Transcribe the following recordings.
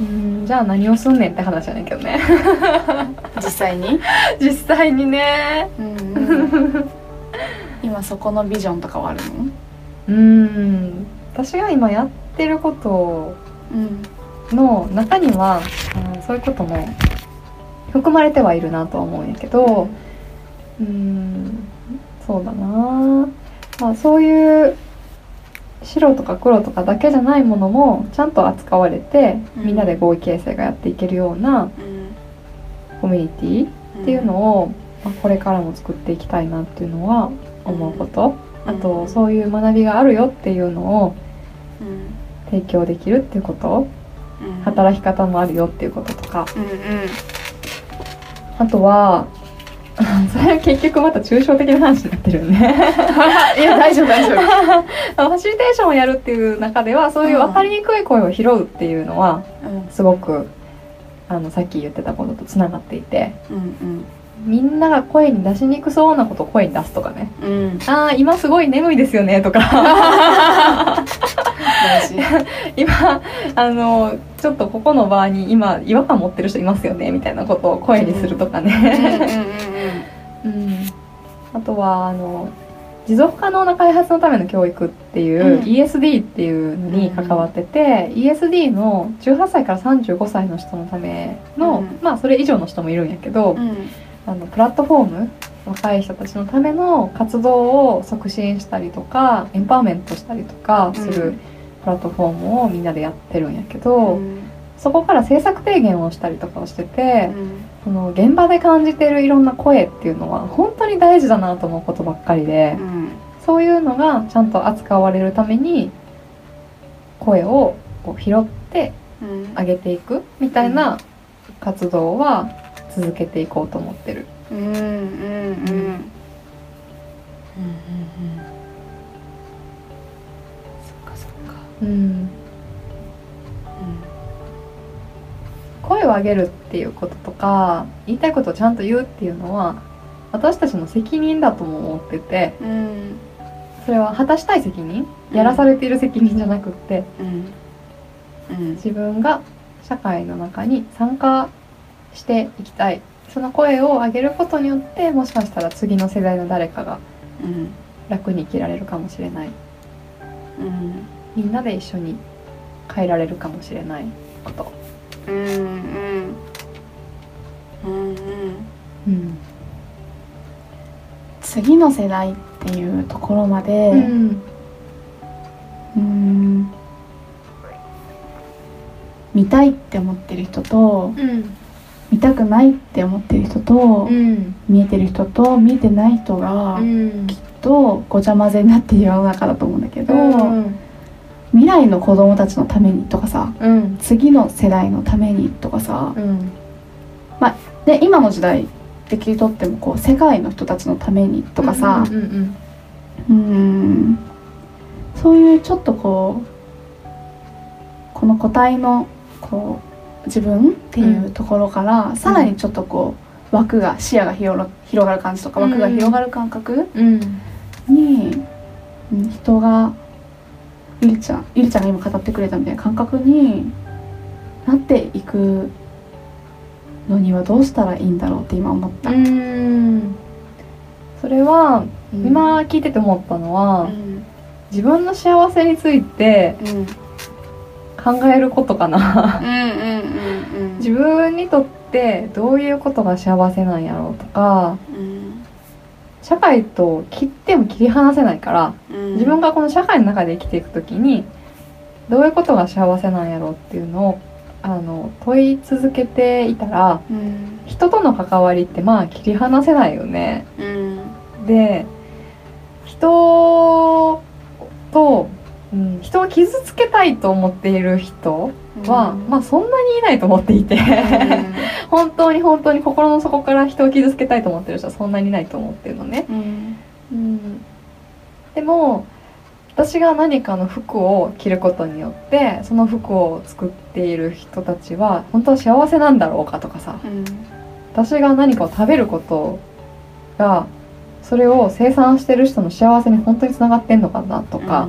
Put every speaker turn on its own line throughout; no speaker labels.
うんじゃあ何をすんねんって話やねんけどね。
実際に、
実際にね。
今そこのビジョンとかはあるの？
うん。私が今やってること
うん
の中には、うん、そういうことも含まれてはいるなとは思うんやけどうんそうだな。まあそういう白とか黒とかだけじゃないものもちゃんと扱われて、
うん。
みんなで合意形成がやっていけるような
うん
コミュニティっていうのを、まあ、これからも作っていきたいなっていうのは思うこと、あとそういう学びがあるよっていうのを
うん。
提供できるっていうこと。
うん。
働き方もあるよっていうこととか。
うんうん。
あとは それは結局また抽象的な話になってるよね。
いや大丈夫大丈夫。
ファシリテーションをやるっていう中ではそういう分かりにくい声を拾うっていうのは
うん。
すごくあのさっき言ってたこととつながっていて。
うん
みんなが声に出しにくそうなことを声に出すとかね。
うん。うん
ああ今すごい眠いですよねとか 今あのちょっとここの場に今違和感持ってる人いますよねみたいなことを声にするとか
うんうん
ね、うん あとはあの持続可能な開発のための教育っていう、
うん。
ESD っていうのに関わってて、ESD の18歳から35歳の人のための、
うん。
まあそれ以上の人もいるんやけど、
うん。うん
あのプラットフォーム若い人たちのための活動を促進したりとかエンパワーメントしたりとかす
う
る
ん
プラットフォームをみんなでやってるんやけど、
うん。
そこから政策提言をしたりとかをしてて、
うん
その現場で感じてるいろんな声っていうのは本当に大事だなと思うことばっかりで、
うん。
そういうのがちゃんと扱われるために声をこう拾って
うん。
あげていくみたいな活動は続けていこうと思ってる。
うんうんうんそっか
うん。声を上げるっていうこととか言いたいことをちゃんと言うっていうのは私たちの責任だとも思ってて
うん
それは果たしたい責任
うん。
やらされている責任じゃなくって
うん。うん。
自分が社会の中に参加していきたい。その声を上げることによってもしかしたら次の世代の誰かが
うん。
楽に生きられるかもしれない。
うん
みんなで一緒に変えられるかもしれない。こと。
うんうん。うんうん。
うん。
次の世代っていうところまで
うん。
うん。見たいって思ってる人と
うん。
見たくないって思ってる人と、
うん。
見えてる人と見えてない人が
うん。
きっとごちゃ混ぜになっている世の中だと思うんだけど、
うん
未来の子供たちのためにとかさ
うん。
次の世代のためにとかさ
うん。
で今の時代で切り取ってもこう世界の人たちのためにとかさ
うんうん
うんそういうちょっとこうこの個体のこう自分っていうところから、さらにちょっとこう枠が視野が広が広がる感じとか
うん。
枠が広がる感覚
うん。
に、うん人がゆりちゃんゆりちゃんが今語ってくれたみたいな感覚になっていくのにはどうしたらいいんだろうって今思った。
うん。それは
うん。
今聞いてて思ったのは、
うん。
自分の幸せについて
うん。
考えることかな。自分にとってどういうことが幸せなんやろうとか
うん
社会と切っても切り離せないから
うん。
自分がこの社会の中で生きていく時にどういうことが幸せなんやろうっていうのをあの問い続けていたら
うん。
人との関わりってまあ切り離せないよね。
うん。
で人とうん、人を傷つけたいと思っている人は、
うん。
まあそんなにいないと思っていて、本当に本当に心の底から人を傷つけたいと思ってる人はそんなにいないと思ってるのね。
うん。
うん、でも私が何かの服を着ることによってその服を作っている人たちは本当は幸せなんだろうかとかさ。
うん。
私が何かを食べることがそれを生産してる人の幸せに本当につながってんのかなとか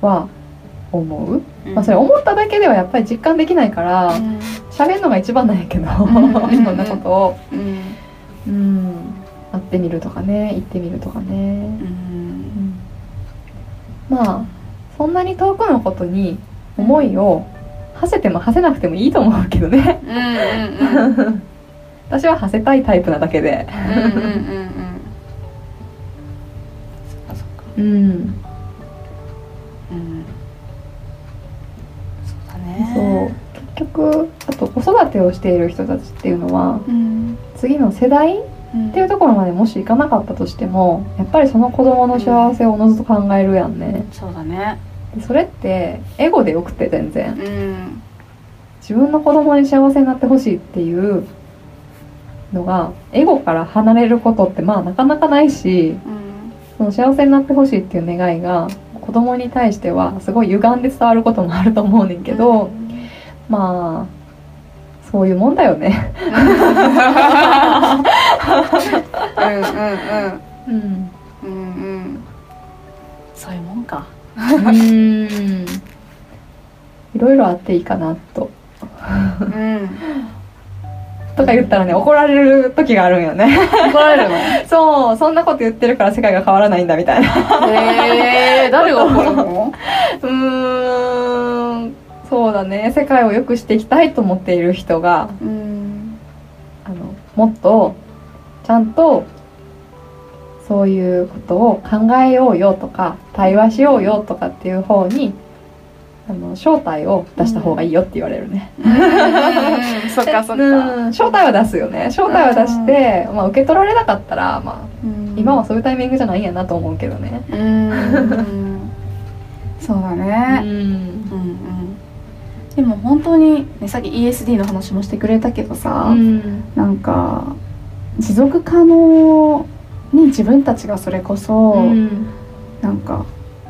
は思う、
うん。
まあ、それ思っただけではやっぱり実感できないから
うん。
喋るのが一番なんやけど
ん。
いろんなことを。
うん。
うん。会ってみるとかね行ってみるとかね。
うん。
まあそんなに遠くのことに思いを馳せても馳せなくてもいいと思うけどね。私は馳せたいタイプなだけで。
うんうんうん
をしている人たちっていうのは
うん。
次の世代っていうところまでもし行かなかったとしてもやっぱりその子供の幸せをおのずと考えるやんね。
そうだね。
でそれってエゴでよくて全然。
うん。
自分の子供に幸せになってほしいっていうのがエゴから離れることってまあなかなかないし
うん。
その幸せになってほしいっていう願いが子供に対してはすごい歪んで伝わることもあると思うねんけどまあそういうもんだよね。
うんうん
うん。
うんうんうんそういうもんか
うん。いろいろあっていいかなと。
うん
とか言ったらね怒られる時があるんよね。
怒られるの
そうそんなこと言ってるから世界が変わらないんだみたいな。
へえ誰が怒るの
うん。そうだね。世界を良くしていきたいと思っている人が
うん。
あのもっとちゃんとそういうことを考えようよとか対話しようよとかっていう方にあの正体を出した方がいいよって言われるね。
そっかそっか。
うん。正体は出すよね。正体は出して、まあ、受け取られなかったら、まあ、今はそういうタイミングじゃないんやなと思うけどね。
うん。そうだ
う
ね。
ん
うん。うんでも本当に、ね、さっき ESD の話もしてくれたけどさ、
うん。
なんか持続可能に自分たちがそれこそ、
うん。
なんか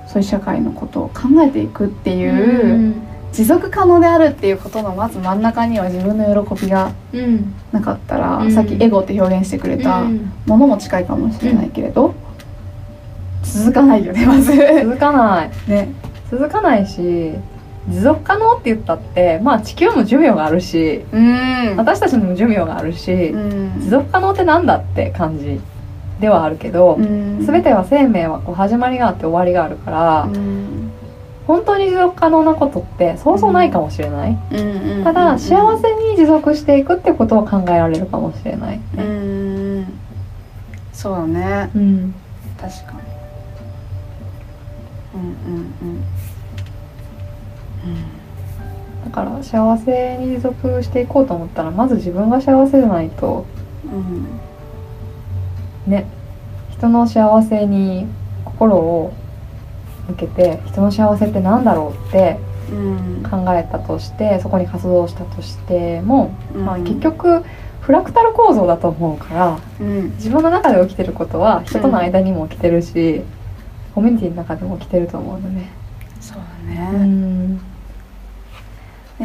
そういう社会のことを考えていくっていう、持続可能であるっていうことのまず真ん中には自分の喜びが
うん。
なかったら、
うん。
さっきエゴって表現してくれた
うん。
ものも近いかもしれないけれど、続かないよねまず。
続かない。
ね。
続かないし持続可能って言ったってまあ地球も寿命があるし
うん。
私たちにも寿命があるし、
うん。
持続可能ってなんだって感じではあるけど、
うん。
全ては生命はこう始まりがあって終わりがあるから、
うん。
本当に持続可能なことってそうそうないかもしれない、
うん。
ただ幸せに持続していくってことを考えられるかもしれない、
うん。そうだね。
うん。
確かに。うんうん
だから幸せに持続していこうと思ったらまず自分が幸せじゃないと
うん
ね人の幸せに心を向けて人の幸せってなんだろうって
うん。
考えたとしてそこに活動したとしても、
うん。
まあ、結局フラクタル構造だと思うから
うん。
自分の中で起きてることは人との間にも起きてるし、コミュニティの中でも起きてると思うのね。
そうね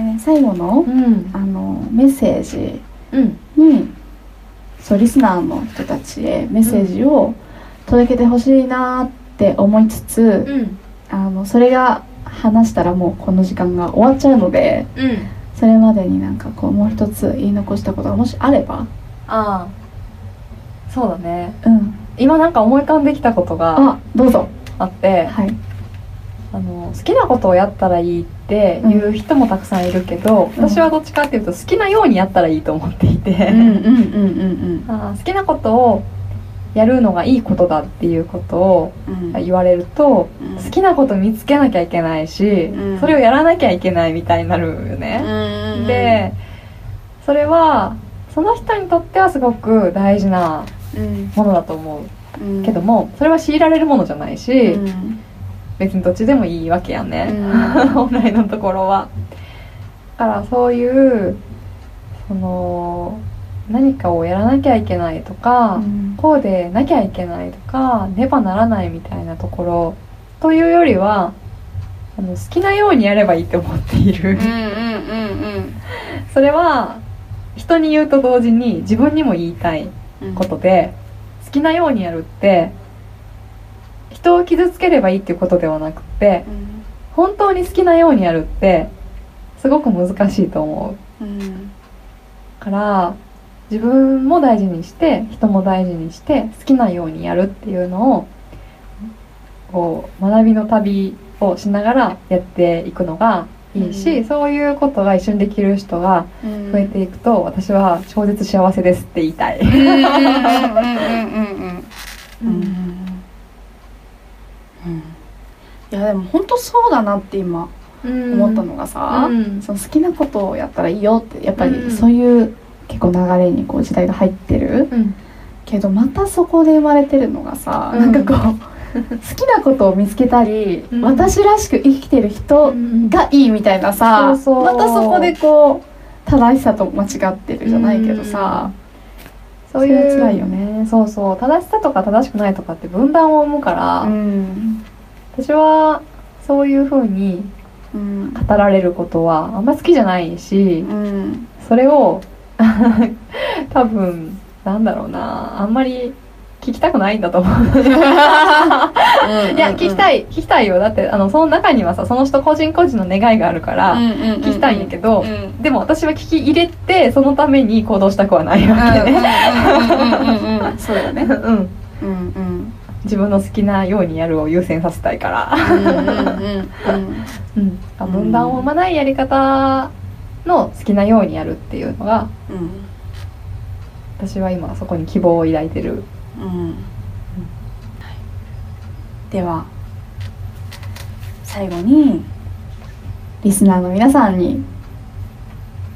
ん
でね最後の
うん。
あのメッセージ
うん。
にそうリスナーの人たちへメッセージを届けてほしいなって思いつつ、
うん。
あのそれが話したらもうこの時間が終わっちゃうので
うん。
それまでになんかこうもう一つ言い残したことがもしあれば。
ああ。そうだね。
うん。
今なんか思い浮かんできたことが
あどうぞ。
あって
はい
あの好きなことをやったらいいっていう人もたくさんいるけど、
うん。
私はどっちかっていうと好きなようにやったらいいと思っていて、好きなことをやるのがいいことだっていうことを
うん。
言われると、
うん。
好きなこと見つけなきゃいけないし、
うん。
それをやらなきゃいけないみたいになるよね。
うん
でそれはその人にとってはすごく大事な
うん。
ものだと思う
うん
けどもそれは強いられるものじゃないし、
うん
別にどっちでもいいわけやね、
うん。
本来のところは。だからそういうその何かをやらなきゃいけないとか、
うん。
こうでなきゃいけないとかねばならないみたいなところというよりはあの好きなようにやればいいって思っている、
うんうんうん
それは人に言うと同時に自分にも言いたい
うん
ことで、好きなようにやるって人を傷つければいいっていうことではなくって
うん
本当に好きなようにやるってすごく難しいと思う。
うん。
から自分も大事にして人も大事にして好きなようにやるっていうのをこう学びの旅をしながらやっていくのがいいし、
うん。
そういうことが一緒にできる人が
うん
増えていくと、私は超絶幸せですって言いたい。
うんうんうんうんうんうんうんいやでも本当そうだなって今思ったのがさ、
うん。
その好きなことをやったらいいよってやっぱ
うん。
りそういう結構流れにこう時代が入ってる。
うん。
けどまたそこで生まれてるのがさ、
うん。
なんかこう好きなことを見つけたり、
うん。
私らしく生きてる人がいいみたいなさ、
そうそう。
またそこでこう正しさと間違ってるじゃないけどさ、
そういう
辛いよね。
そうそう。正しさとか正しくないとかって分断を生むから、
うん
私はそういうふうに
うん。
語られることはあんま好きじゃないし、
うん。
それを 多分なんだろうなあんまり聞きたくないんだと思う。いや聞きた
い
い聞きたいよ。だってあのその中にはさその人個人個人の願いがあるから、聞きたいんやけど、
うん。
でも私は聞き入れてそのために行動したくはないわけ。ね、
そうだよね
うん、
うんうん
自分の好きなようにやるを優先させたいから、分断を生まないやり方の好きなようにやるっていうのが
うん。
私は今そこに希望を抱いてる。
うん。では最後にリスナーの皆さんに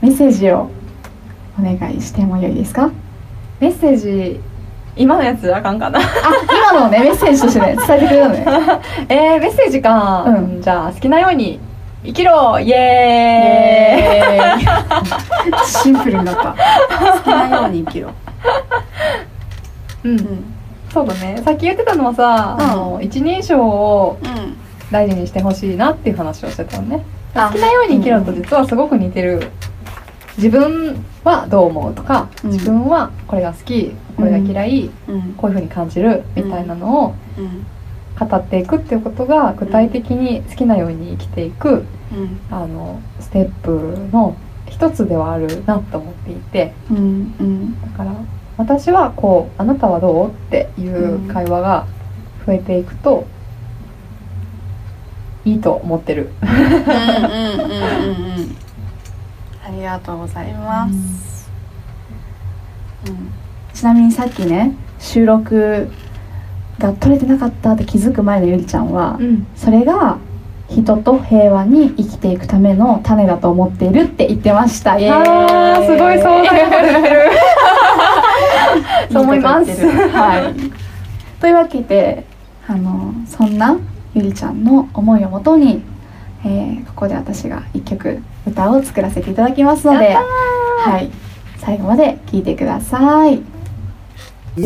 メッセージをお願いしてもよいですか？
メッセージ今のやつあかんかな。
あ今のをねメッセージとしてね 伝えてくれたのね。
えー、メッセージか、
うん。
じゃあ好きなように生きろ。イ
イ
エーイ。
エーイ。シンプルになった。好きなように生きろ。
うん、
うん。
そうだね。さっき言ってたのはさ、
うん。
あの一人称を
うん
大事にしてほしいなっていう話をしてたのね
あ
好きなように生きろと実はすごく似てる自分はどう思うとか、
うん。
自分はこれが好きこれが嫌い、
うん。
こういうふうに感じるみたいなのを
うん。
語っていくっていうことが具体的に好きなように生きていく
うん。
あのステップの一つではあるなと思っていて。だから私はこう「あなたはどう?」っていう会話が増えていくといいと思ってる。
りがとうございます、うん。ちなみにさっきね収録が撮れてなかったって気づく前のゆりちゃんは、
うん。
それが人と平和に生きていくための種だと思っているって言ってました。
あーすごいそうだよ言ってる。そう思います。
はい。というわけであのそんなゆりちゃんの思いをもとに、えーここで私が一曲歌を作らせていただきますのではい。最後まで聴いてください「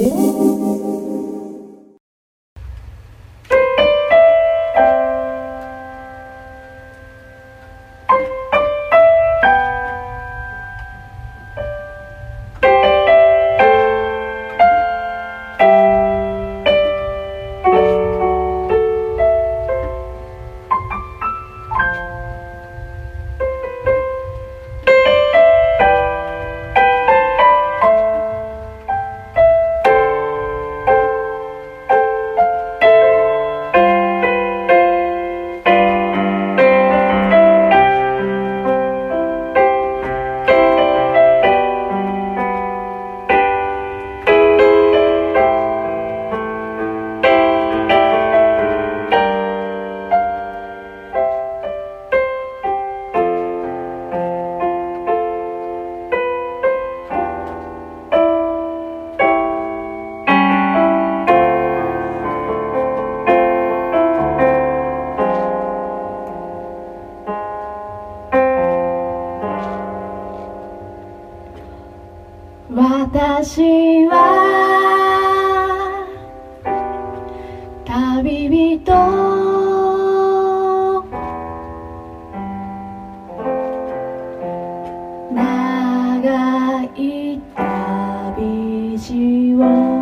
い。旅路を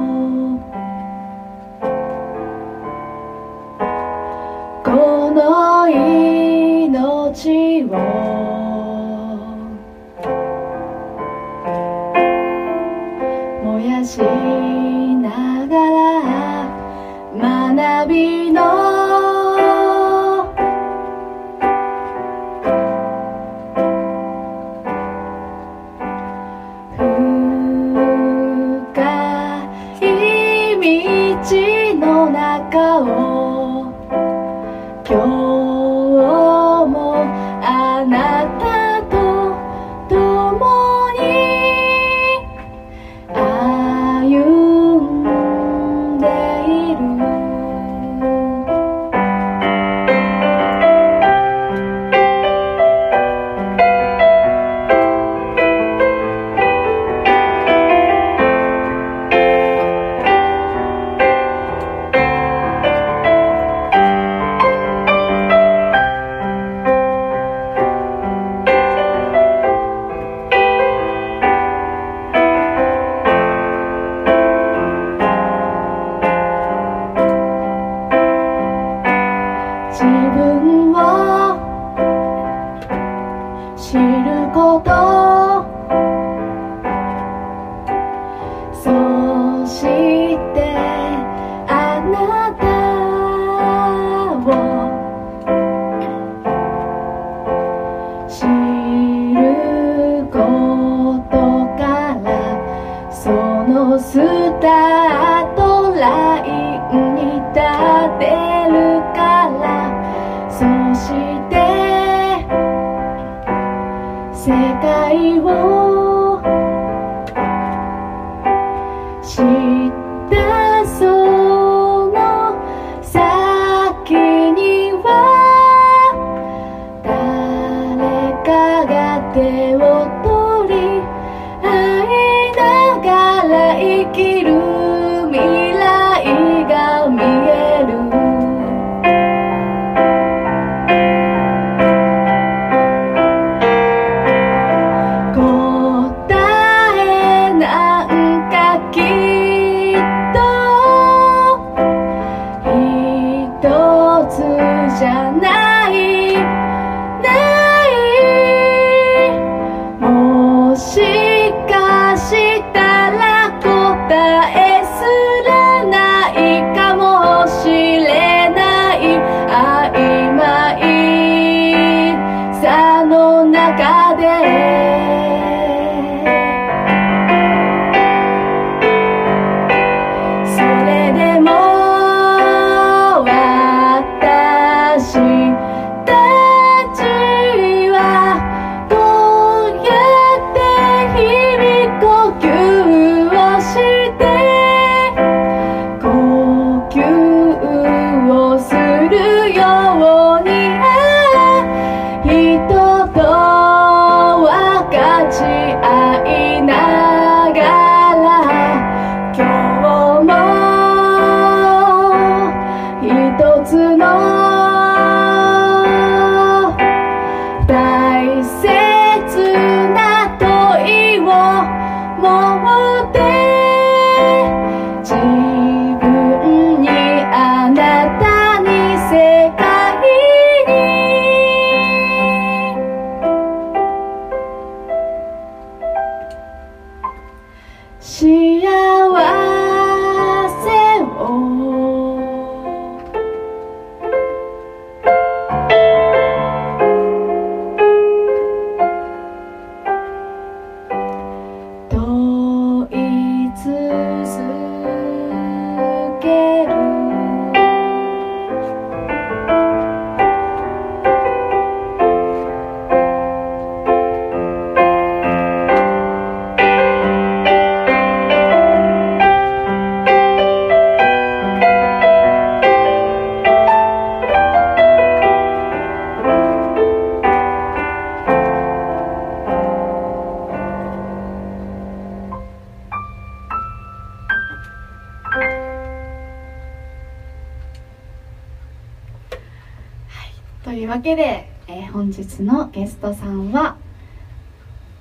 わけで、えー本日のゲストさんは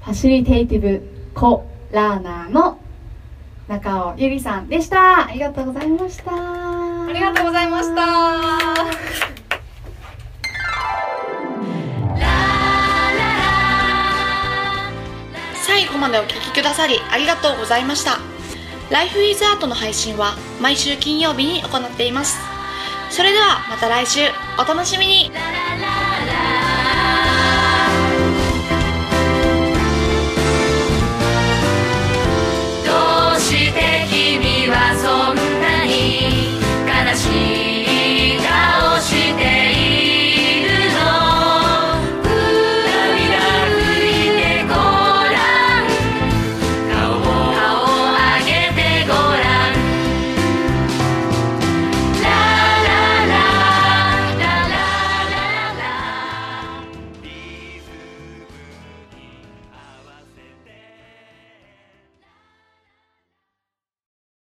ファシリテイティブコラーナーの中尾ゆりさんでした。ありがとうございました。あ
ありがとうございました。
最後までお聞きくださりありがとうございました。ライフイズアートの配信は毎週金曜日に行っていますそれではまた来週お楽しみに。